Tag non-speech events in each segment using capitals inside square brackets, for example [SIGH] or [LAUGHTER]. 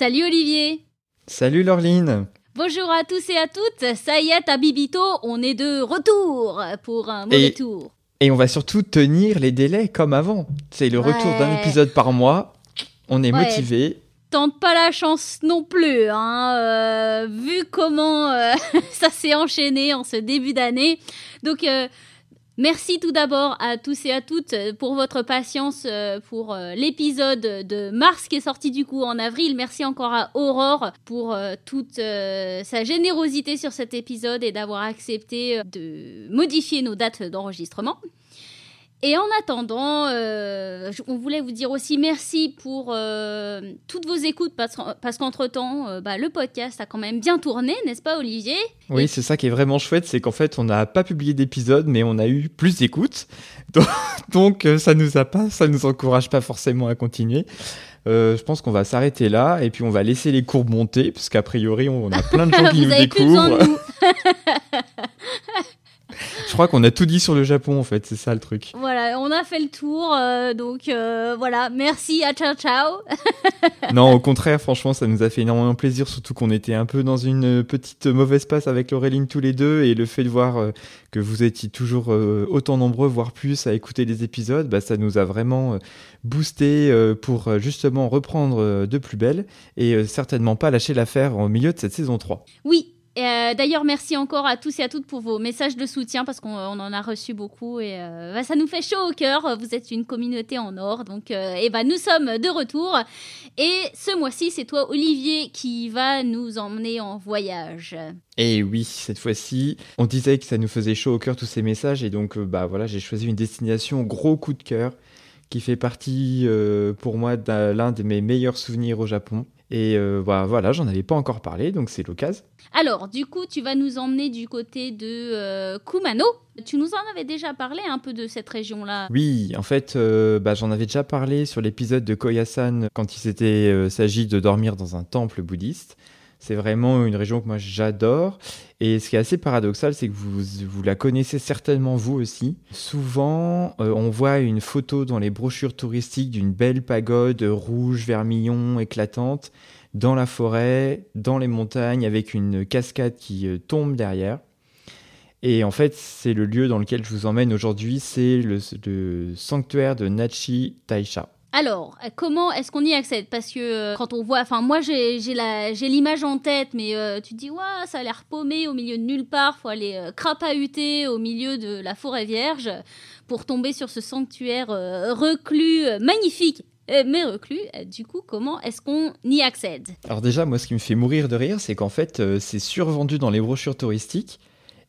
Salut Olivier Salut Laureline Bonjour à tous et à toutes, ça y est, à Bibito, on est de retour pour un mauvais Et- tour. Et on va surtout tenir les délais comme avant. C'est le retour d'un épisode par mois. On est Ouais. motivé. Tente pas la chance non plus, hein, euh, vu comment euh, [LAUGHS] ça s'est enchaîné en ce début d'année. Donc, euh, merci tout d'abord à tous et à toutes euh, pour votre patience euh, pour euh, l'épisode de mars qui est sorti du coup en avril. Merci encore à Aurore pour toute sa générosité sur cet épisode et d'avoir accepté de modifier nos dates d'enregistrement. Et en attendant, euh, on voulait vous dire aussi merci pour euh, toutes vos écoutes parce, parce qu'entre-temps, euh, bah, le podcast a quand même bien tourné, n'est-ce pas Olivier? Oui, c'est ça qui est vraiment chouette, c'est qu'en fait, on n'a pas publié d'épisode, mais on a eu plus d'écoutes. [LAUGHS] Donc, donc, ça nous a pas, ça nous encourage pas forcément à continuer. Euh, je pense qu'on va s'arrêter là et puis on va laisser les courbes monter, parce qu'a priori, on a plein de gens [LAUGHS] qui Vous nous avez plus besoin découvrent. [LAUGHS] crois qu'on a tout dit sur le Japon, en fait, c'est ça le truc. Voilà, on a fait le tour, euh, donc euh, voilà, merci, à ciao ciao. [LAUGHS] Non, au contraire, franchement, ça nous a fait énormément plaisir, surtout qu'on était un peu dans une petite mauvaise passe avec Laureline tous les deux, et le fait de voir euh, que vous étiez toujours autant nombreux, voire plus, à écouter les épisodes, bah, ça nous a vraiment boosté pour justement reprendre de plus belle, et certainement pas lâcher l'affaire au milieu de cette saison 3. Oui, euh, d'ailleurs, merci encore à tous et à toutes pour vos messages de soutien parce qu'on on en a reçu beaucoup et euh, bah, ça nous fait chaud au cœur. Vous êtes une communauté en or, donc euh, et bah, nous sommes de retour. Et ce mois-ci, c'est toi, Olivier, qui va nous emmener en voyage. Et oui, cette fois-ci, on disait que ça nous faisait chaud au cœur tous ces messages, et donc bah voilà, j'ai choisi une destination gros coup de cœur qui fait partie pour moi d'un l'un de mes meilleurs souvenirs au Japon. Et euh, bah, voilà, j'en avais pas encore parlé, donc c'est l'occasion. Alors, du coup, tu vas nous emmener du côté de euh, Kumano. Tu nous en avais déjà parlé un peu de cette région-là. Oui, en fait, euh, bah, j'en avais déjà parlé sur l'épisode de Koyasan quand il s'était s'agit de dormir dans un temple bouddhiste. C'est vraiment une région que moi j'adore. Et ce qui est assez paradoxal, c'est que vous, la connaissez certainement vous aussi. Souvent, euh, on voit une photo dans les brochures touristiques d'une belle pagode rouge, vermillon, éclatante, dans la forêt, dans les montagnes, avec une cascade qui euh, tombe derrière. Et en fait, c'est le lieu dans lequel je vous emmène aujourd'hui, c'est le, le sanctuaire de Nachi Taisha. Alors, comment est-ce qu'on y accède? Parce que euh, quand on voit, enfin moi j'ai l'image en tête, mais euh, tu te dis, ouais, ça a l'air paumé au milieu de nulle part, faut aller euh, crapahuter au milieu de la forêt vierge pour tomber sur ce sanctuaire euh, reclus, magnifique, mais reclus. Du coup, comment est-ce qu'on y accède? Alors déjà, moi, ce qui me fait mourir de rire, c'est qu'en fait, c'est survendu dans les brochures touristiques.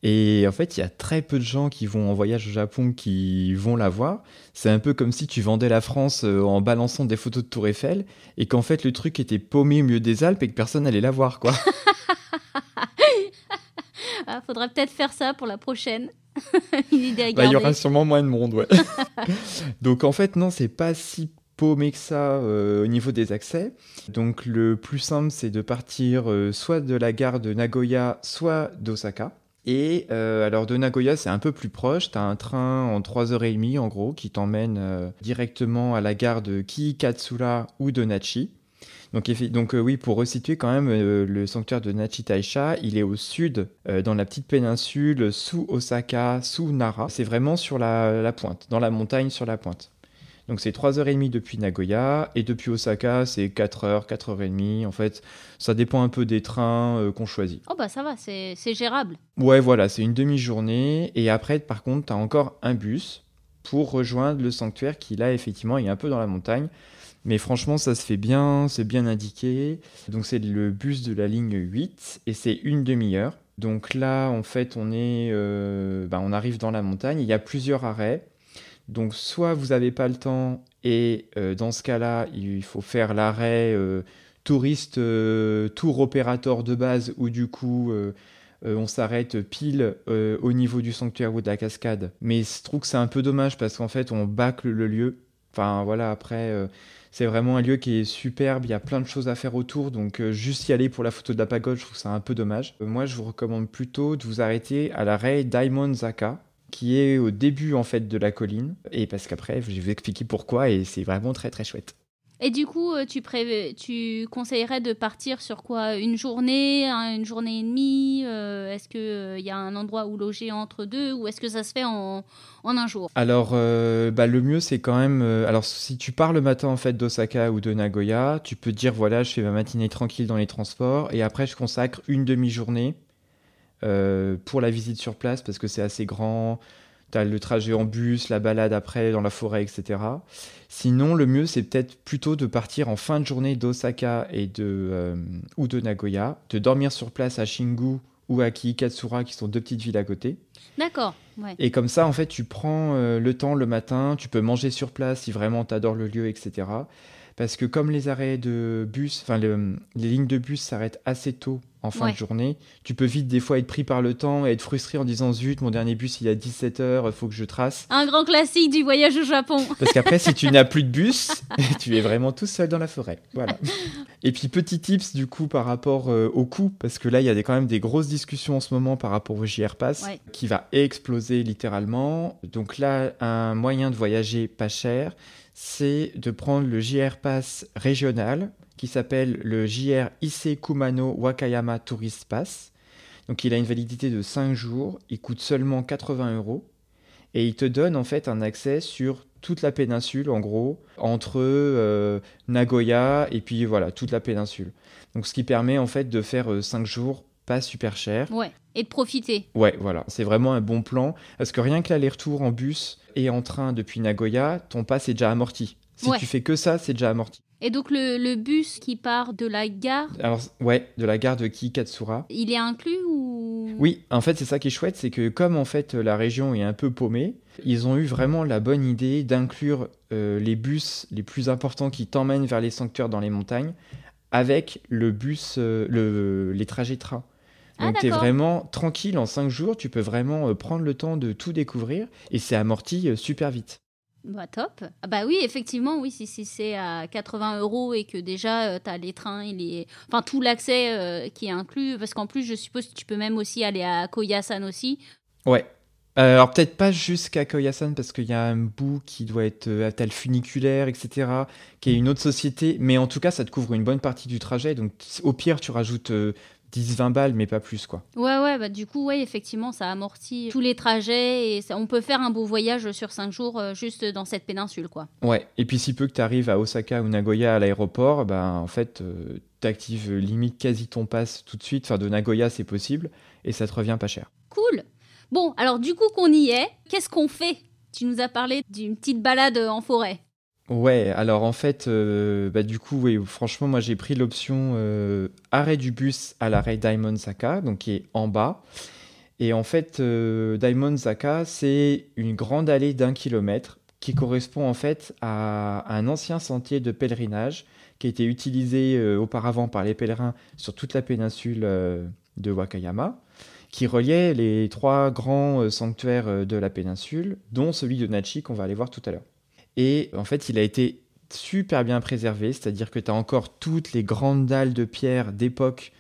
Et en fait, il y a très peu de gens qui vont en voyage au Japon qui vont la voir. C'est un peu comme si tu vendais la France euh, en balançant des photos de Tour Eiffel et qu'en fait, le truc était paumé au milieu des Alpes et que personne n'allait la voir, quoi. [LAUGHS] Ah, Faudrait peut-être faire ça pour la prochaine. [LAUGHS] Une idée à Bah, il y aura sûrement moins de monde, ouais. [LAUGHS] Donc en fait, non, c'est pas si paumé que ça euh, au niveau des accès. Donc le plus simple, c'est de partir euh, soit de la gare de Nagoya, soit d'Osaka. Et euh, alors de Nagoya, c'est un peu plus proche. Tu as un train en 3h30 en gros qui t'emmène euh, directement à la gare de Kiikatsura ou de Nachi. Donc, donc euh, oui, pour resituer quand même, le sanctuaire de Nachi Taisha, il est au sud, dans la petite péninsule, sous Osaka, sous Nara. C'est vraiment sur la, la pointe, dans la montagne sur la pointe. Donc c'est 3h30 depuis Nagoya, et depuis Osaka, c'est 4h, 4h30. En fait, ça dépend un peu des trains euh, qu'on choisit. Oh bah ça va, c'est c'est gérable. Ouais, voilà, c'est une demi-journée. Et après, par contre, tu as encore un bus pour rejoindre le sanctuaire qui, là, effectivement, est un peu dans la montagne. Mais franchement, ça se fait bien, c'est bien indiqué. Donc, c'est le bus de la ligne 8 et c'est une demi-heure. Donc là, en fait, on, est, euh, bah, on arrive dans la montagne. Il y a plusieurs arrêts. Donc soit vous n'avez pas le temps et euh, dans ce cas-là, il faut faire l'arrêt euh, touriste euh, tour opérateur de base où du coup on s'arrête pile au niveau du sanctuaire ou de la cascade. Mais je trouve que c'est un peu dommage parce qu'en fait on bâcle le lieu. Enfin voilà, après c'est vraiment un lieu qui est superbe, il y a plein de choses à faire autour, donc juste y aller pour la photo de la pagode, je trouve ça un peu dommage. moi je vous recommande plutôt de vous arrêter à l'arrêt Diamond Zaka qui est au début en fait de la colline. Et parce qu'après, je vais vous expliquer pourquoi et c'est vraiment très très chouette. Et du coup, euh, tu, tu conseillerais de partir sur quoi? Une journée, une journée et demie euh, Est-ce qu'il euh, y a un endroit où loger entre deux ou est-ce que ça se fait en, en un jour? Alors, bah, le mieux, c'est quand même... alors, si tu pars le matin en fait d'Osaka ou de Nagoya, tu peux dire, voilà, je fais ma matinée tranquille dans les transports et après, je consacre une demi-journée euh, pour la visite sur place parce que c'est assez grand. Tu as le trajet en bus, la balade après dans la forêt, etc. Sinon, le mieux, c'est peut-être plutôt de partir en fin de journée d'Osaka et de, euh, ou de Nagoya, de dormir sur place à Shingu ou à Kiikatsura, qui sont deux petites villes à côté. D'accord. Et comme ça, en fait, tu prends euh, le temps le matin, tu peux manger sur place si vraiment tu adores le lieu, etc. Parce que comme les arrêts de bus, enfin les lignes de bus s'arrêtent assez tôt en fin de journée. Tu peux vite des fois être pris par le temps et être frustré en disant zut, mon dernier bus il est à 17h, il faut que je trace. Un grand classique du voyage au Japon. Parce qu'après si tu [LAUGHS] n'as plus de bus, [LAUGHS] tu es vraiment tout seul dans la forêt. Voilà. [LAUGHS] Et puis petit tips du coup par rapport euh, au coût, parce que là il y a des, quand même des grosses discussions en ce moment par rapport au JR Pass qui va exploser littéralement. Donc là un moyen de voyager pas cher, c'est de prendre le JR Pass régional qui s'appelle le JR Issei Kumano Wakayama Tourist Pass. Donc il a une validité de 5 jours, il coûte seulement 80 euros et il te donne en fait un accès sur toute la péninsule en gros, entre euh, Nagoya et puis voilà, toute la péninsule. Donc ce qui permet en fait de faire 5 euh, jours pas super cher. Ouais, et de profiter. Ouais, voilà, c'est vraiment un bon plan parce que rien que l'aller-retour en bus et en train depuis Nagoya, ton pass est déjà amorti. Si tu fais que ça, c'est déjà amorti. Et donc le, bus qui part de la gare Alors ouais, de la gare de Kikatsura. Il est inclus ou? Oui, en fait c'est ça qui est chouette, c'est que comme en fait la région est un peu paumée, ils ont eu vraiment la bonne idée d'inclure euh, les bus les plus importants qui t'emmènent vers les sanctuaires dans les montagnes avec le bus, euh, le, les trajets train. Ah, Donc tu es vraiment tranquille en 5 jours, tu peux vraiment euh, prendre le temps de tout découvrir et c'est amorti super vite. Bah top. Ah bah oui, effectivement, oui, si, c'est à 80 euros et que déjà euh, tu as les trains et les... Enfin, tout l'accès euh, qui est inclus, parce qu'en plus, je suppose que tu peux même aussi aller à Koyasan aussi. Ouais. Euh, alors peut-être pas jusqu'à Koyasan parce qu'il y a un bout qui doit être à tel funiculaire, etc., qui est une autre société, mais en tout cas ça te couvre une bonne partie du trajet, donc au pire tu rajoutes 10-20 balles, mais pas plus, quoi. Ouais, ouais, bah du coup, ouais, effectivement, ça amortit tous les trajets et on peut faire un beau voyage sur 5 jours euh, juste dans cette péninsule, quoi. Ouais, et puis si peu que tu arrives à Osaka ou Nagoya à l'aéroport, bah en fait, euh, tu actives limite quasi ton pass tout de suite. Enfin, de Nagoya, c'est possible et ça te revient pas cher. Cool. Bon, alors du coup qu'on y est, qu'est-ce qu'on fait? Tu nous as parlé d'une petite balade en forêt. Ouais, alors en fait, euh, bah, du coup, franchement, moi j'ai pris l'option euh, arrêt du bus à l'arrêt Diamond Saka, donc qui est en bas. Et en fait, euh, Diamond Saka, c'est une grande allée d'un kilomètre qui correspond en fait à un ancien sentier de pèlerinage qui a été utilisé auparavant par les pèlerins sur toute la péninsule de Wakayama, qui reliait les trois grands sanctuaires de la péninsule, dont celui de Nachi qu'on va aller voir tout à l'heure. Et en fait, il a été super bien préservé, c'est-à-dire que tu as encore toutes les grandes dalles de pierre d'époque.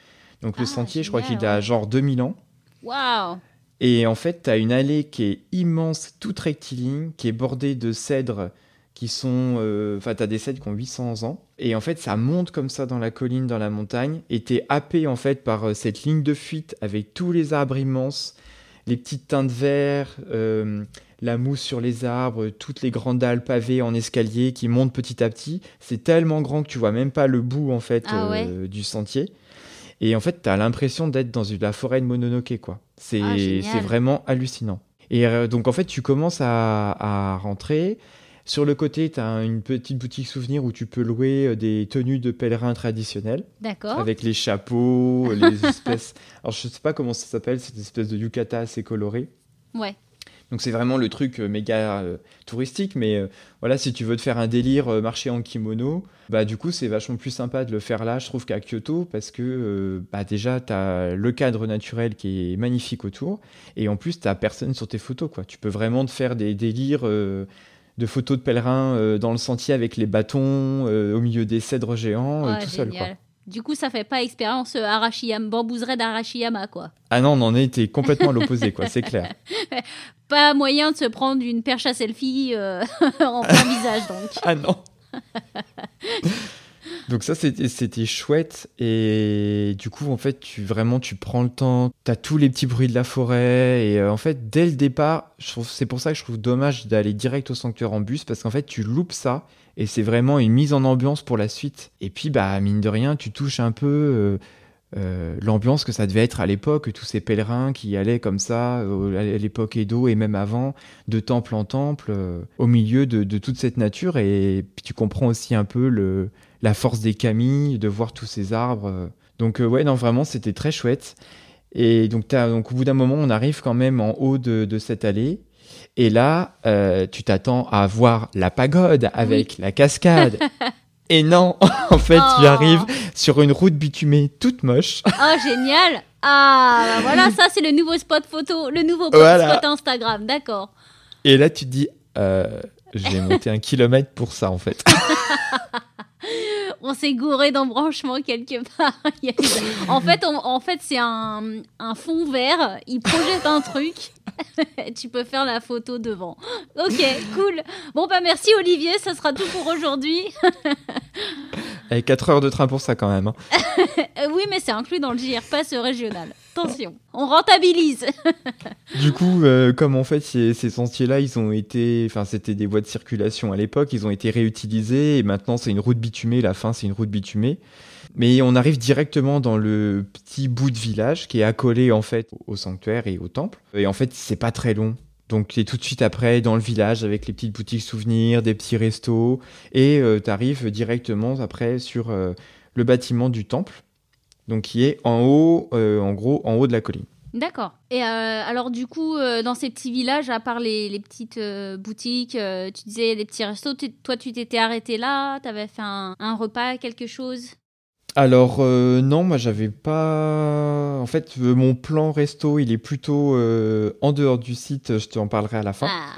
Donc le ah, sentier, je crois qu'il a genre 2000 ans. Waouh Et en fait, tu as une allée qui est immense, toute rectiligne, qui est bordée de cèdres qui sont... Euh, enfin, tu as des cèdres qui ont 800 ans. Et en fait, ça monte comme ça dans la colline, dans la montagne. Et tu es happé en fait par euh, cette ligne de fuite avec tous les arbres immenses, les petites teintes vertes, euh, la mousse sur les arbres, toutes les grandes dalles pavées en escalier qui montent petit à petit. C'est tellement grand que tu vois même pas le bout en fait ah euh, du sentier. Et en fait, tu as l'impression d'être dans la forêt de Mononoke quoi. C'est ah, vraiment hallucinant. Et euh, donc en fait, tu commences à, rentrer. Sur le côté, tu as une petite boutique souvenir où tu peux louer euh, des tenues de pèlerins traditionnelles. D'accord. Avec les chapeaux, [LAUGHS] les espèces. Alors, je sais pas comment ça s'appelle, cette espèce de yukata assez colorée. Ouais. Donc c'est vraiment le truc euh, méga euh, touristique, mais euh, voilà, si tu veux te faire un délire euh, marcher en kimono, bah du coup c'est vachement plus sympa de le faire là, je trouve, qu'à Kyoto, parce que bah, déjà tu as le cadre naturel qui est magnifique autour, et en plus t'as personne sur tes photos, quoi. Tu peux vraiment te faire des délires de photos de pèlerins euh, dans le sentier avec les bâtons, euh, au milieu des cèdres géants, euh, tout seul, quoi. Du coup, ça fait pas expérience Arashiyama, bambouseraie d'Arashiyama, quoi. Ah non, on en était complètement à l'opposé, quoi, c'est clair. [LAUGHS] Pas moyen de se prendre une perche à selfie [LAUGHS] en plein visage, donc. Ah non [LAUGHS] Donc ça c'était chouette. Et du coup en fait tu vraiment tu prends le temps, t'as tous les petits bruits de la forêt. Et euh, en fait dès le départ, c'est pour ça que je trouve dommage d'aller direct au sanctuaire en bus. Parce qu'en fait tu loupes ça. Et c'est vraiment une mise en ambiance pour la suite. Et puis bah mine de rien tu touches un peu euh, euh, l'ambiance que ça devait être à l'époque, tous ces pèlerins qui allaient comme ça à l'époque Edo et même avant de temple en temple au milieu de, de toute cette nature. Et puis tu comprends aussi un peu le, la force des kami, de voir tous ces arbres. euh. Donc euh, ouais, non, vraiment, c'était très chouette. Et donc, t'as- donc au bout d'un moment, on arrive quand même en haut de, de cette allée. Et là, euh, tu t'attends à voir la pagode avec la cascade. [LAUGHS] Et non, [LAUGHS] en fait, tu Oh. arrives sur une route bitumée toute moche. [LAUGHS] Oh, génial Ah, bah voilà, ça, c'est le nouveau spot photo, le nouveau spot. Instagram, d'accord. Et là, tu te dis, euh, j'ai monté un kilomètre pour ça, en fait. [LAUGHS] On s'est gouré d'embranchement quelque part. [LAUGHS] En fait, en fait c'est un, un fond vert. Il projette un truc. [LAUGHS] tu peux faire la photo devant. Ok, cool. Bon, bah merci Olivier, ça sera tout pour aujourd'hui. Avec 4 heures de train pour ça, quand même. hein. [LAUGHS] Oui, mais c'est inclus dans le JR Pass régional. Attention, on rentabilise. [LAUGHS] Du coup, euh, comme en fait ces, ces sentiers-là, ils ont été, enfin c'était des voies de circulation à l'époque, ils ont été réutilisés et maintenant c'est une route bitumée. La fin c'est une route bitumée, mais on arrive directement dans le petit bout de village qui est accolé en fait au sanctuaire et au temple. Et en fait c'est pas très long. Donc tu es tout de suite après dans le village avec les petites boutiques souvenirs, des petits restos et tu arrives directement après sur euh, le bâtiment du temple. Donc qui est en haut, euh, en gros, en haut de la colline. D'accord. Et euh, alors du coup, euh, dans ces petits villages, à part les, petites euh, boutiques, euh, tu disais les petits restos, tu- toi tu t'étais arrêté là, t'avais fait un, un repas, quelque chose? Alors euh, non, moi j'avais pas. En fait, euh, mon plan resto, il est plutôt euh, en dehors du site. Je t'en parlerai à la fin. Ah,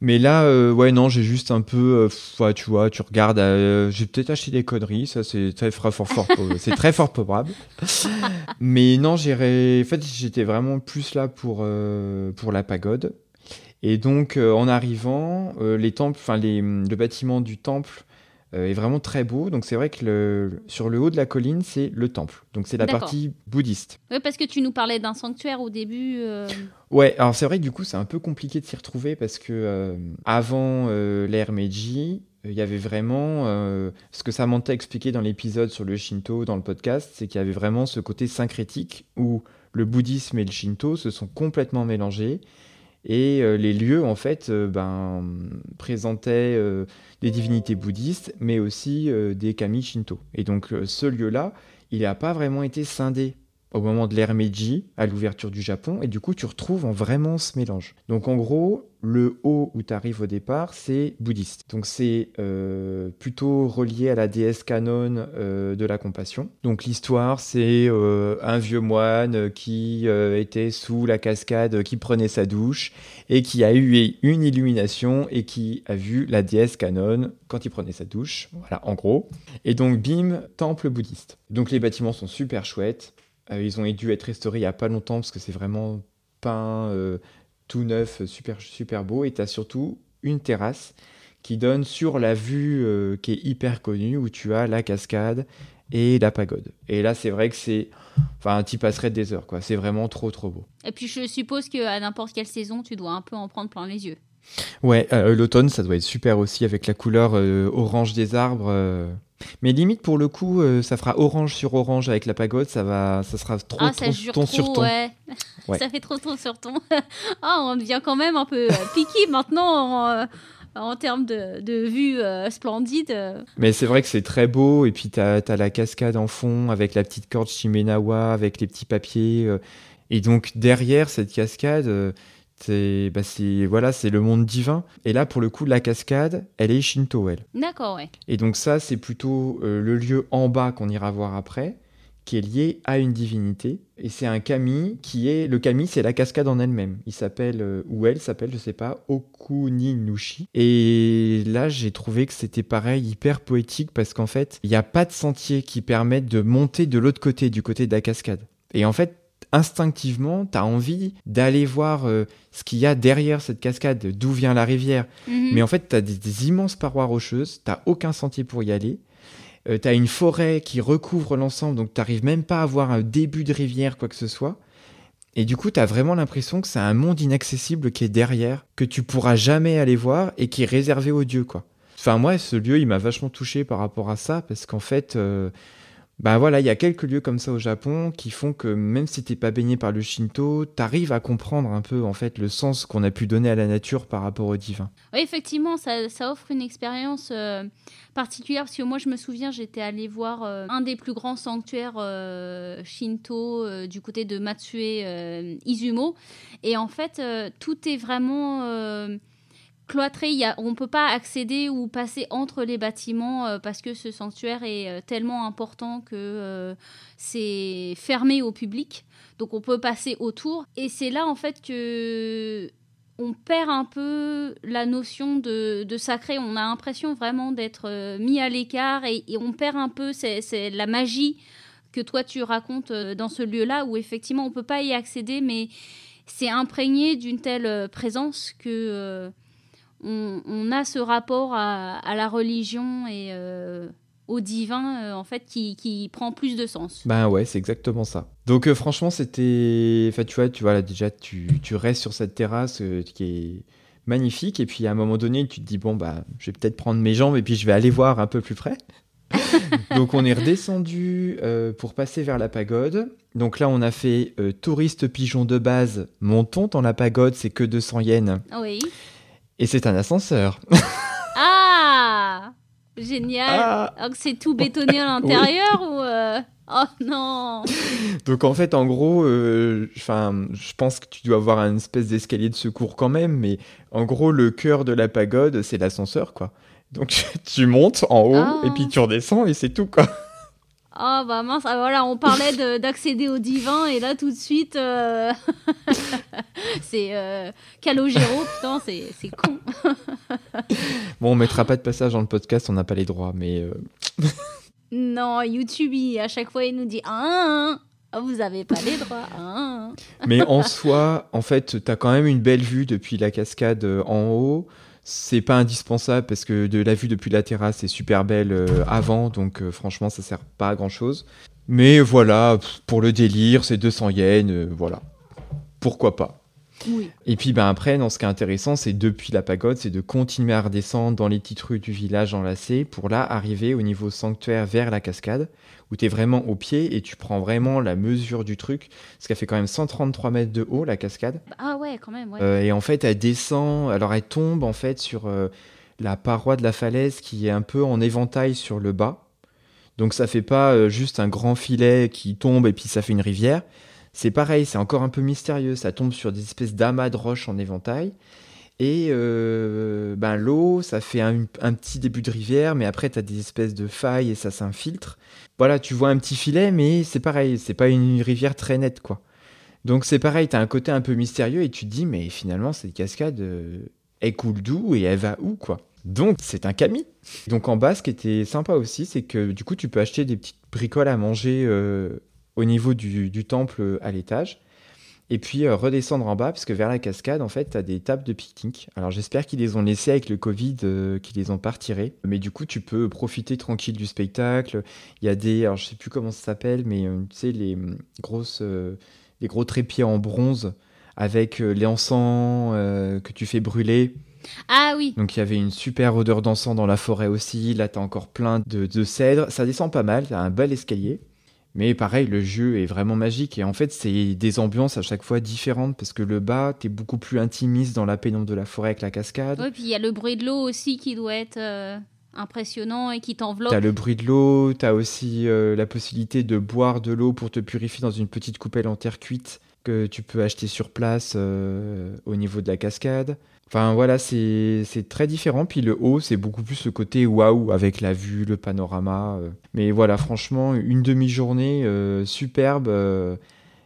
Mais là, euh, ouais, non, j'ai juste un peu. euh, pff, ouais, tu vois, tu regardes. euh, j'ai peut-être acheté des conneries. Ça, c'est très fort, fort, fort. c'est très fort probable. [LAUGHS] Mais non, j'irais. En fait, j'étais vraiment plus là pour euh, pour la pagode. Et donc, euh, en arrivant, euh, les temples, enfin, les, le bâtiment du temple est vraiment très beau. Donc, c'est vrai que le, sur le haut de la colline, c'est le temple. Donc, c'est la partie bouddhiste. ouais, parce que tu nous parlais d'un sanctuaire au début. euh, Ouais, alors c'est vrai que du coup, c'est un peu compliqué de s'y retrouver parce que euh, avant euh, l'ère Meiji, il y avait vraiment euh, ce que Samantha expliquait dans l'épisode sur le Shinto dans le podcast, c'est qu'il y avait vraiment ce côté syncrétique où le bouddhisme et le Shinto se sont complètement mélangés et euh, les lieux en fait euh, ben, présentaient euh, des divinités bouddhistes mais aussi des kami Shinto. Et donc ce lieu-là, il n'a pas vraiment été scindé au moment de l'ère Meiji, à l'ouverture du Japon, et du coup tu retrouves en vraiment ce mélange. Donc en gros, le haut où tu arrives au départ, c'est bouddhiste. Donc c'est euh, plutôt relié à la déesse canon euh, de la compassion. Donc l'histoire, c'est euh, un vieux moine qui était sous la cascade, qui prenait sa douche, et qui a eu une illumination, et qui a vu la déesse canon quand il prenait sa douche. Voilà, en gros. Et donc bim, temple bouddhiste. Donc les bâtiments sont super chouettes. Euh, ils ont dû être restaurés il n'y a pas longtemps parce que c'est vraiment peint euh, tout neuf, super, super beau. Et tu as surtout une terrasse qui donne sur la vue euh, qui est hyper connue où tu as la cascade et la pagode. Et là, c'est vrai que c'est. Enfin, tu passerais des heures, quoi. C'est vraiment trop, trop beau. Et puis je suppose qu'à n'importe quelle saison, tu dois un peu en prendre plein les yeux. Ouais, euh, l'automne, ça doit être super aussi avec la couleur euh, orange des arbres. Mais limite, pour le coup, euh, ça fera orange sur orange avec la pagode. Ça, va, ça sera trop, ah, ça jure ton trop, sur ton. ouais. Ouais. [LAUGHS] ça fait trop ton sur ton. [LAUGHS] ah, on devient quand même un peu euh, piqué maintenant en, euh, en termes de, de vue euh, splendide. Mais c'est vrai que c'est très beau, et puis t'as as la cascade en fond avec la petite corde Shimenawa, avec les petits papiers. euh, et donc derrière cette cascade, C'est bah, c'est- voilà, c'est le monde divin. Et là, pour le coup, la cascade, elle est Shinto, elle. D'accord, ouais. Et donc ça, c'est plutôt euh, le lieu en bas qu'on ira voir après, qui est lié à une divinité. Et c'est un kami qui est... Le kami, c'est la cascade en elle-même. Il s'appelle, euh, ou elle s'appelle, je sais pas, Okuninushi. Et là, j'ai trouvé que c'était pareil, hyper poétique, parce qu'en fait, il n'y a pas de sentier qui permette de monter de l'autre côté, du côté de la cascade. Et en fait, instinctivement, tu as envie d'aller voir euh, ce qu'il y a derrière cette cascade, d'où vient la rivière. Mhm. Mais en fait, tu as des, des immenses parois rocheuses, tu aucun sentier pour y aller. tu as une forêt qui recouvre l'ensemble, donc tu même pas à voir un début de rivière, quoi que ce soit. Et du coup, tu as vraiment l'impression que c'est un monde inaccessible qui est derrière, que tu pourras jamais aller voir et qui est réservé aux dieux, quoi. Enfin, moi, ce lieu, il m'a vachement touché par rapport à ça, parce qu'en fait, euh, bah voilà, il y a quelques lieux comme ça au Japon qui font que même si t'es pas baigné par le Shinto, t'arrives à comprendre un peu, en fait, le sens qu'on a pu donner à la nature par rapport au divin. Oui, effectivement, ça, ça offre une expérience euh, particulière parce que moi, je me souviens, j'étais allée voir euh, un des plus grands sanctuaires euh, Shinto du côté de Matsue Izumo. Et en fait, tout est vraiment cloîtré. On ne peut pas accéder ou passer entre les bâtiments euh, parce que ce sanctuaire est euh, tellement important que euh, c'est fermé au public. Donc on peut passer autour. Et c'est là, en fait, que on perd un peu la notion de, sacré. On a l'impression vraiment d'être mis à l'écart et, on perd un peu la magie que toi tu racontes dans ce lieu-là où effectivement on peut pas y accéder, mais c'est imprégné d'une telle présence que on, on a ce rapport à, à la religion et euh, au divin euh, en fait qui, qui prend plus de sens. Ben ouais, c'est exactement ça. Donc euh, franchement, c'était... Enfin, tu vois, tu vois là, déjà, tu, tu restes sur cette terrasse qui est magnifique, et puis à un moment donné, tu te dis, bon, bah, je vais peut-être prendre mes jambes, et puis je vais aller voir un peu plus près. [LAUGHS] Donc on est redescendu euh, pour passer vers la pagode. Donc là, on a fait euh, touriste pigeon de base, montons dans la pagode, c'est que 200 yens. Oui. Et c'est un ascenseur. [LAUGHS] Ah Génial Ah Alors que c'est tout bétonné à l'intérieur [LAUGHS] ou... euh, Oh non Donc en fait, en gros, euh, je pense que tu dois avoir un espèce d'escalier de secours quand même, mais en gros, le cœur de la pagode, c'est l'ascenseur, quoi. Donc [LAUGHS] tu montes en haut Ah. et puis tu redescends et c'est tout, quoi. Ah bah mince, ah, voilà, on parlait de- [LAUGHS] d'accéder au divin et là tout de suite, euh, [LAUGHS] c'est euh, Calogero, putain, c'est c'est con. Bon, on mettra pas de passage dans le podcast, on n'a pas les droits, mais euh, [LAUGHS] Non, YouTube, il- à chaque fois, il nous dit ah, ah, vous avez pas les droits. ah. mais en soi, en fait, t'as quand même une belle vue depuis la cascade euh, en haut. C'est pas indispensable parce que de la vue depuis la terrasse est super belle euh, avant, donc euh, franchement, ça sert pas à grand chose. Mais voilà, pour le délire, c'est 200 yens, euh, voilà. Pourquoi pas Oui. Et puis ben après, dans ce qui est intéressant, c'est depuis la pagode, c'est de continuer à redescendre dans les petites rues du village enlacé pour là arriver au niveau sanctuaire vers la cascade, où tu es vraiment au pied et tu prends vraiment la mesure du truc, parce qu'elle fait quand même 133 mètres de haut, la cascade. Ah ouais, quand même, ouais. Euh, et en fait, elle descend, alors elle tombe en fait sur euh, la paroi de la falaise qui est un peu en éventail sur le bas. Donc ça fait pas euh, juste un grand filet qui tombe et puis ça fait une rivière. C'est pareil, c'est encore un peu mystérieux. Ça tombe sur des espèces d'amas de roches en éventail. Et euh, ben, l'eau, ça fait un, petit début de rivière, mais après, tu as des espèces de failles et ça s'infiltre. Voilà, tu vois un petit filet, mais c'est pareil, c'est pas une rivière très nette, quoi. Donc c'est pareil, tu as un côté un peu mystérieux et tu te dis, mais finalement, cette cascade, euh, elle coule d'où et elle va où, quoi? Donc c'est un kami. Donc en bas, ce qui était sympa aussi, c'est que du coup, tu peux acheter des petites bricoles à manger euh, au niveau du, du temple euh, à l'étage. Et puis euh, redescendre en bas, parce que vers la cascade, en fait, tu as des tables de pique-nique. Alors j'espère qu'ils les ont laissées avec le Covid, euh, qu'ils les ont pas retirées. Mais du coup, tu peux profiter tranquille du spectacle. Il y a des, alors je sais plus comment ça s'appelle, mais euh, tu sais, les grosses, les gros trépieds en bronze avec les encens euh, que tu fais brûler. Ah oui, Donc il y avait une super odeur d'encens dans la forêt aussi. Là, t'as encore plein de, de cèdres. Ça descend pas mal, t'as un bel escalier. Mais pareil, le jeu est vraiment magique. Et en fait, c'est des ambiances à chaque fois différentes parce que le bas, t'es beaucoup plus intimiste dans la pénombre de la forêt avec la cascade. ouais, puis il y a le bruit de l'eau aussi qui doit être euh, impressionnant et qui t'enveloppe. T'as le bruit de l'eau, t'as aussi euh, la possibilité de boire de l'eau pour te purifier dans une petite coupelle en terre cuite que tu peux acheter sur place euh, au niveau de la cascade. Enfin voilà, c'est très différent. Puis le haut, c'est beaucoup plus le côté waouh avec la vue, le panorama. euh. Mais voilà, franchement, une demi-journée euh, superbe euh,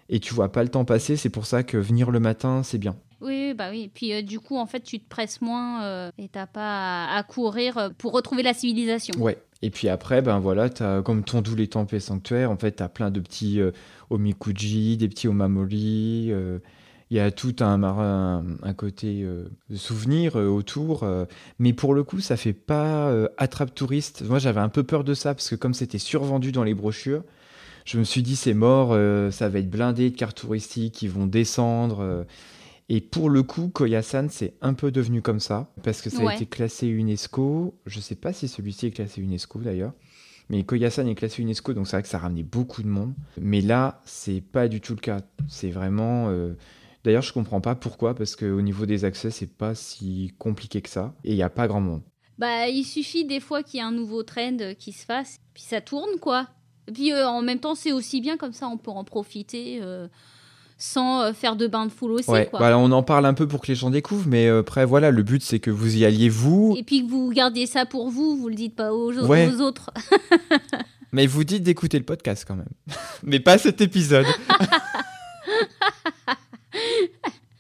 et tu vois pas le temps passer. C'est pour ça que venir le matin, c'est bien. Oui, bah oui. Puis euh, du coup, en fait, tu te presses moins euh, et t'as pas à, à courir pour retrouver la civilisation. Ouais. Et puis après, ben voilà, as, comme Tondu les temples et sanctuaires, en fait, tu as plein de petits euh, Omikuji, des petits Omamori. Il y a tout un, un, un côté euh, souvenir euh, autour. euh, mais pour le coup, ça fait pas attrape touriste. Moi, j'avais un peu peur de ça parce que comme c'était survendu dans les brochures, je me suis dit, c'est mort, ça va être blindé de cartes touristiques qui vont descendre. et pour le coup, Koyasan, c'est un peu devenu comme ça, parce que ça a été classé UNESCO. Je sais pas si celui-ci est classé UNESCO d'ailleurs. Mais Koyasan est classé UNESCO, donc c'est vrai que ça ramenait beaucoup de monde. Mais là, c'est pas du tout le cas. C'est vraiment. euh, D'ailleurs, je comprends pas pourquoi, parce qu'au niveau des accès, c'est pas si compliqué que ça. Et il y a pas grand monde. Bah, il suffit des fois qu'il y ait un nouveau trend euh, qui se fasse, puis ça tourne, quoi. Et puis euh, en même temps, c'est aussi bien comme ça, on peut en profiter euh, sans faire de bain de foule aussi, ouais, quoi. voilà, on en parle un peu pour que les gens découvrent, mais après, voilà, le but, c'est que vous y alliez vous. Et puis que vous gardiez ça pour vous, vous le dites pas aux, Ouais. aux autres. [LAUGHS] Mais vous dites d'écouter le podcast quand même. [LAUGHS] mais pas cet épisode. [LAUGHS]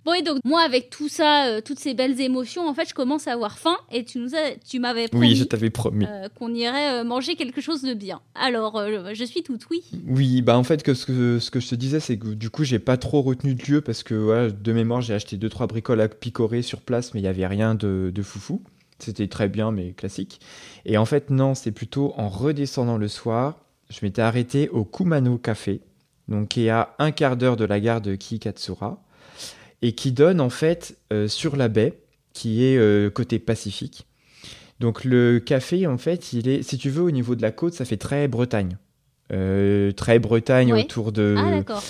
Bon, et donc, moi, avec tout ça, euh, toutes ces belles émotions, en fait, je commence à avoir faim et tu, nous as, tu m'avais promis Oui, je t'avais promis. euh, qu'on irait euh, manger quelque chose de bien. Alors, je suis toute oui. Oui, bah en fait, que ce, que ce que je te disais, c'est que du coup, j'ai pas trop retenu de lieu parce que voilà, de mémoire, j'ai acheté deux trois bricoles à picorer sur place, mais il y avait rien de, de foufou. C'était très bien, mais classique. Et en fait, non, c'est plutôt en redescendant le soir, je m'étais arrêté au Kumano Café, donc qui est à un quart d'heure de la gare de Kikatsura, et qui donne en fait euh, sur la baie, qui est euh, côté Pacifique. Donc le café, en fait, il est, si tu veux, au niveau de la côte, ça fait très Bretagne. Euh, très Bretagne autour de... Ah, d'accord.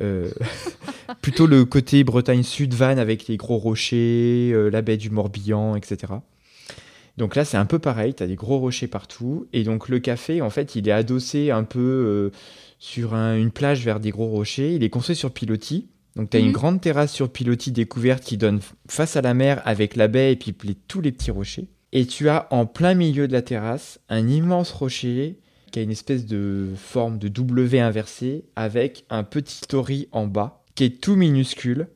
[LAUGHS] plutôt le côté Bretagne Sud, Vannes, avec les gros rochers, la baie du Morbihan, etc. Donc là, c'est un peu pareil, tu as des gros rochers partout. Et donc le café, en fait, il est adossé un peu sur un- une plage vers des gros rochers. Il est construit sur pilotis. Donc tu as Mhm. une grande terrasse sur pilotis découverte qui donne face à la mer avec la baie et puis les- tous les petits rochers. Et tu as en plein milieu de la terrasse un immense rocher qui a une espèce de forme de W inversée avec un petit tori en bas qui est tout minuscule.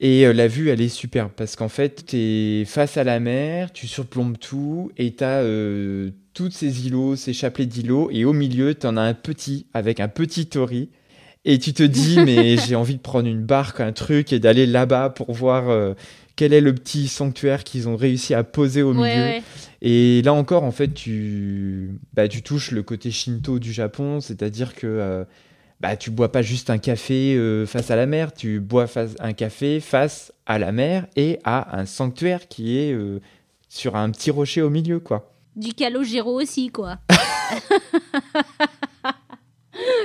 Et euh, la vue, elle est superbe parce qu'en fait, tu es face à la mer, tu surplombes tout et tu as toutes ces îlots, ces chapelets d'îlots. Et au milieu, tu en as un petit avec un petit tori. Et tu te dis, mais [LAUGHS] j'ai envie de prendre une barque, un truc et d'aller là-bas pour voir euh, quel est le petit sanctuaire qu'ils ont réussi à poser au milieu. Ouais, ouais. Et là encore, en fait, tu, bah, tu touches le côté shinto du Japon, c'est-à-dire que euh, bah, tu bois pas juste un café euh, face à la mer, tu bois face, un café face à la mer et à un sanctuaire qui est sur un petit rocher au milieu, quoi. Du calogero aussi, quoi. [LAUGHS]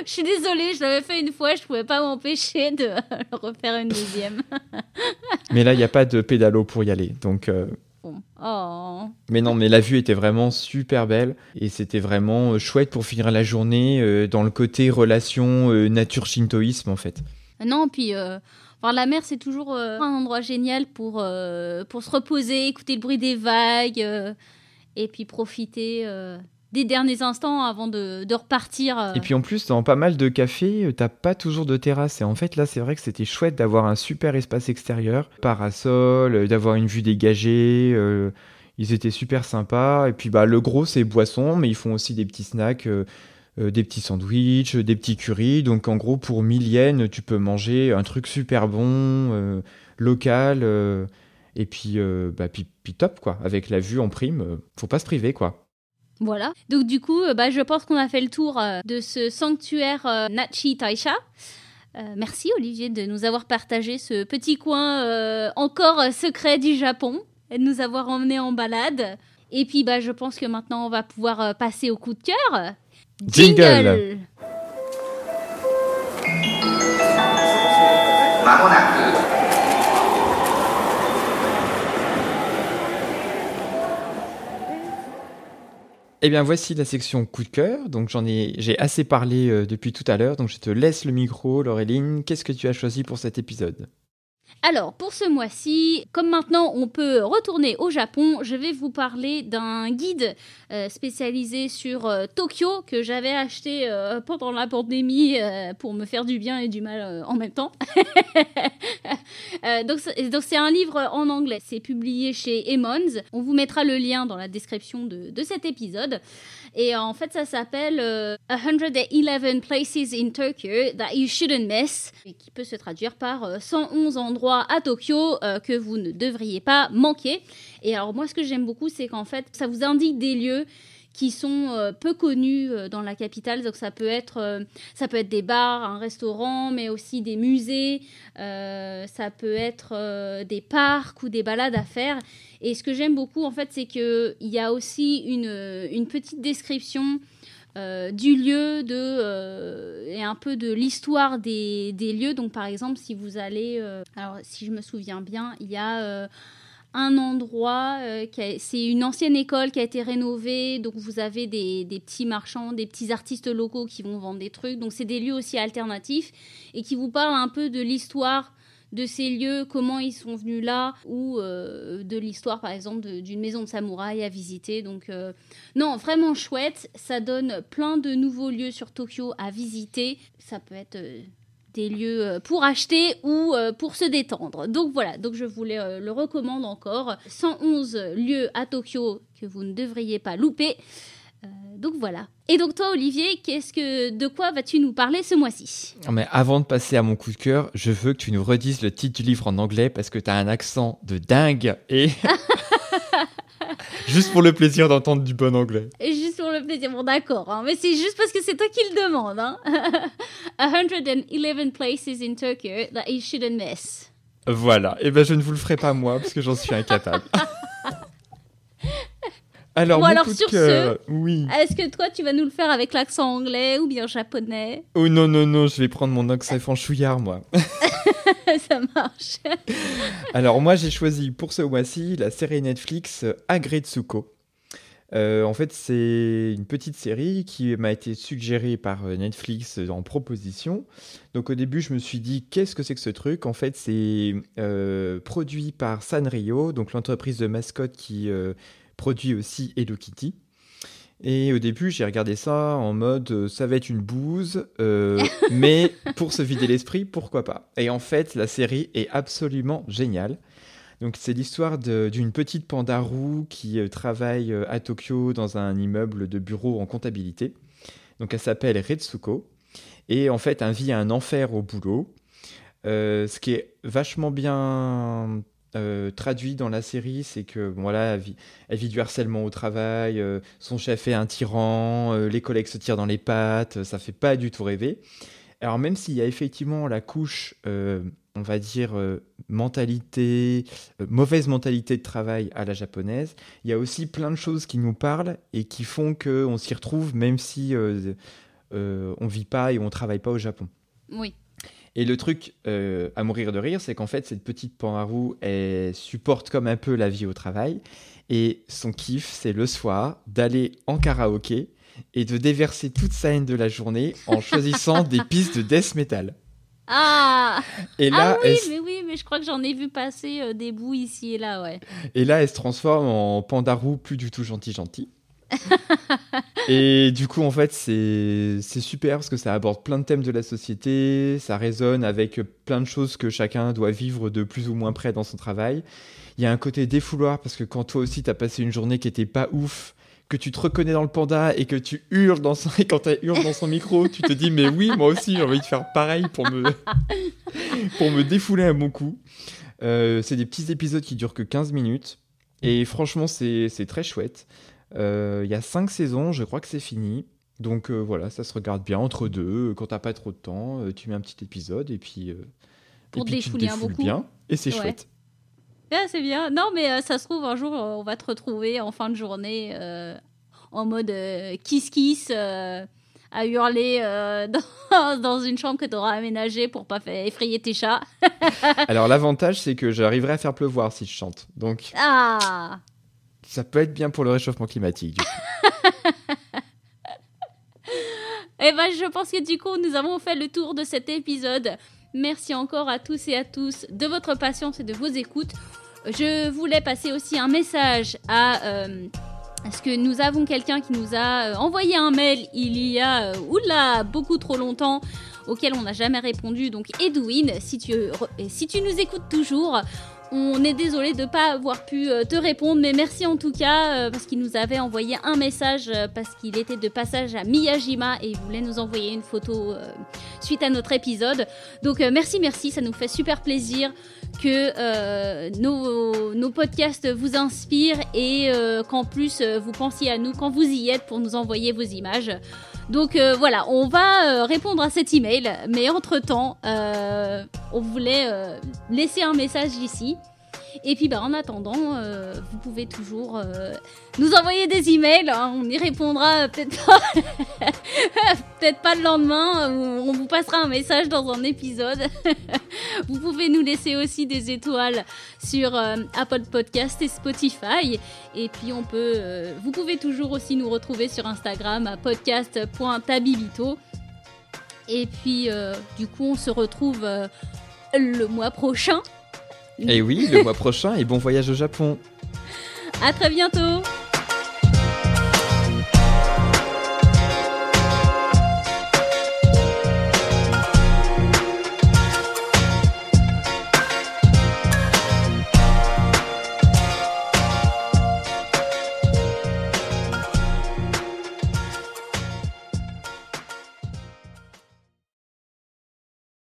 Je suis désolée, je l'avais fait une fois, je pouvais pas m'empêcher de [LAUGHS] le refaire une deuxième. [LAUGHS] Mais là, il n'y a pas de pédalo pour y aller, donc. euh. Oh. Mais non, mais la vue était vraiment super belle et c'était vraiment euh, chouette pour finir la journée euh, dans le côté relation euh, nature-shintoïsme en fait. Non, puis voir la mer, c'est toujours euh, un endroit génial pour, euh, pour se reposer, écouter le bruit des vagues euh, et puis profiter des derniers instants avant de, repartir. euh. Et puis en plus, dans pas mal de cafés, euh, t'as pas toujours de terrasse. Et en fait, là, c'est vrai que c'était chouette d'avoir un super espace extérieur, parasol, euh, d'avoir une vue dégagée. ils étaient super sympas. Et puis, bah, le gros, c'est boisson, mais ils font aussi des petits snacks, des petits sandwichs, des petits currys. Donc, en gros, pour 1000 yens, tu peux manger un truc super bon, local. et puis, bah, puis, puis top, quoi. Avec la vue en prime, faut pas se priver, quoi. Voilà. Donc du coup, euh, bah, je pense qu'on a fait le tour euh, de ce sanctuaire euh, Nachi Taisha. Euh, merci Olivier de nous avoir partagé ce petit coin euh, encore secret du Japon et de nous avoir emmenés en balade. Et puis bah, je pense que maintenant on va pouvoir euh, passer au coup de cœur. Jingle ま Eh bien, voici la section coup de cœur. Donc, j'en ai, j'ai assez parlé euh, depuis tout à l'heure. Donc, je te laisse le micro, Laureline. Qu'est-ce que tu as choisi pour cet épisode? Alors, pour ce mois-ci, comme maintenant on peut retourner au Japon, je vais vous parler d'un guide euh, spécialisé sur euh, Tokyo que j'avais acheté euh, pendant la pandémie pour me faire du bien et du mal en même temps. [LAUGHS] donc, c'est un livre en anglais. C'est publié chez Emmons. On vous mettra le lien dans la description de, de cet épisode. Et en fait, ça s'appelle 111 Places in Tokyo That You Shouldn't Miss, et qui peut se traduire par 111 endroits à Tokyo euh, que vous ne devriez pas manquer. Et alors moi ce que j'aime beaucoup c'est qu'en fait ça vous indique des lieux qui sont euh, peu connus euh, dans la capitale. Donc ça peut être ça peut être des bars, un restaurant, mais aussi des musées. ça peut être des parcs ou des balades à faire. Et ce que j'aime beaucoup en fait, c'est que il y a aussi une, une petite description euh, du lieu de, euh, et un peu de l'histoire des, des, lieux. Donc par exemple, si vous allez, euh, alors si je me souviens bien, il y a un endroit, c'est une ancienne école qui a été rénovée, donc vous avez des, petits marchands, des petits artistes locaux qui vont vendre des trucs, donc c'est des lieux aussi alternatifs et qui vous parlent un peu de l'histoire de ces lieux, comment ils sont venus là, ou euh, de l'histoire par exemple d'une maison de samouraï à visiter. Donc euh, non, vraiment chouette, ça donne plein de nouveaux lieux sur Tokyo à visiter. Ça peut être euh, des lieux pour acheter ou pour se détendre. Donc voilà, donc je vous le recommande encore. 111 lieux à Tokyo que vous ne devriez pas louper. Euh, donc voilà. Et donc toi, Olivier, qu'est-ce que, de quoi vas-tu nous parler ce mois-ci? Mais avant de passer à mon coup de cœur, je veux que tu nous redises le titre du livre en anglais parce que tu as un accent de dingue et... [LAUGHS] juste pour le plaisir d'entendre du bon anglais. Et juste pour le plaisir, bon d'accord, hein. mais c'est juste parce que c'est toi qui le demande. Hein. [LAUGHS] 111 places in Tokyo that you shouldn't miss. Voilà, et eh ben je ne vous le ferai pas moi parce que j'en suis incapable. [LAUGHS] Alors, alors sur ce, oui. Est-ce que toi, tu vas nous le faire avec l'accent anglais ou bien japonais? Oh non, non, non, je vais prendre mon accent franchouillard, moi. [LAUGHS] [LAUGHS] Ça marche. alors, moi, j'ai choisi pour ce mois-ci la série Netflix Agretsuko. Euh, en fait, c'est une petite série qui m'a été suggérée par euh, Netflix en proposition. Donc au début, je me suis dit, qu'est-ce que c'est que ce truc? En fait, c'est euh, produit par Sanrio, donc l'entreprise de mascotte qui produit aussi Hello Kitty. Et au début, j'ai regardé ça en mode euh, ça va être une bouse, euh, [LAUGHS] mais pour se vider l'esprit, pourquoi pas Et en fait, la série est absolument géniale. Donc, c'est l'histoire d'une petite panda roux qui euh, travaille à Tokyo dans un immeuble de bureau en comptabilité. Donc, elle s'appelle Retsuko. Et en fait, elle vit un enfer au boulot. ce qui est vachement bien euh, traduit dans la série, c'est que voilà, elle vit, du harcèlement au travail, euh, son chef est un tyran, euh, les collègues se tirent dans les pattes, ça fait pas du tout rêver. Alors même s'il y a effectivement la couche, on va dire mentalité, mauvaise mentalité de travail à la japonaise, il y a aussi plein de choses qui nous parlent et qui font qu'on s'y retrouve même si on vit pas et on travaille pas au Japon. Oui. Et le truc euh, à mourir de rire, c'est qu'en fait, cette petite panarou, elle supporte comme un peu la vie au travail. Et son kiff, c'est le soir d'aller en karaoké et de déverser toute sa haine de la journée en choisissant [LAUGHS] des pistes de death metal. Ah et là, ah oui, mais oui, mais je crois que j'en ai vu passer euh, des bouts ici et là, ouais. Et là, elle se transforme en pandarou plus du tout gentil gentil. [LAUGHS] et du coup, en fait, c'est super parce que ça aborde plein de thèmes de la société, ça résonne avec plein de choses que chacun doit vivre de plus ou moins près dans son travail. Il y a un côté défouloir parce que quand toi aussi t'as passé une journée qui était pas ouf, que tu te reconnais dans le panda et que tu hurles dans son... [LAUGHS] quand tu hurles dans son micro, tu te dis mais oui, moi aussi j'ai envie de faire pareil pour me [LAUGHS] pour me défouler un bon coup. Euh, c'est des petits épisodes qui durent que 15 minutes et franchement c'est très chouette. Euh, il y a cinq saisons, je crois que c'est fini. Donc euh, voilà, ça se regarde bien entre deux. Quand t'as pas trop de temps, euh, tu mets un petit épisode et puis, Pour et puis tu te défoules bien. Et c'est chouette. Ah, c'est bien. Non, mais ça se trouve, un jour, on va te retrouver en fin de journée en mode kiss-kiss à hurler [LAUGHS] dans, dans, une chambre que tu auras aménagée pour pas faire effrayer tes chats. [LAUGHS] Alors l'avantage c'est que j'arriverai à faire pleuvoir si je chante. Donc Ah ça peut être bien pour le réchauffement climatique. [LAUGHS] Eh ben, je pense que du coup, nous avons fait le tour de cet épisode. Merci encore à tous et à tous de votre patience et de vos écoutes. Je voulais passer aussi un message à... Euh, ce que nous avons quelqu'un qui nous a euh, envoyé un mail il y a, euh, oula, beaucoup trop longtemps, auquel on n'a jamais répondu. Donc Edwin, si tu, si tu nous écoutes toujours, on est désolé de ne pas avoir pu euh, te répondre, mais merci en tout cas euh, parce qu'il nous avait envoyé un message euh, parce qu'il était de passage à Miyajima et il voulait nous envoyer une photo suite à notre épisode. Donc merci, merci, ça nous fait super plaisir que nos, nos, podcasts vous inspirent et qu'en plus vous pensiez à nous quand vous y êtes pour nous envoyer vos images. Donc euh, voilà, on va euh, répondre à cet email, mais entre-temps, euh, on voulait laisser un message ici. Et puis bah, en attendant, euh, vous pouvez toujours euh, nous envoyer des emails. Hein. on y répondra peut-être pas, [LAUGHS] peut-être pas le lendemain. on vous passera un message dans un épisode. [LAUGHS] vous pouvez nous laisser aussi des étoiles sur euh, Apple Podcast et Spotify. Et puis on peut, vous pouvez toujours aussi nous retrouver sur Instagram à podcast.tabibito. Et puis du coup, on se retrouve le mois prochain et oui, le mois prochain et bon voyage au Japon. À très bientôt.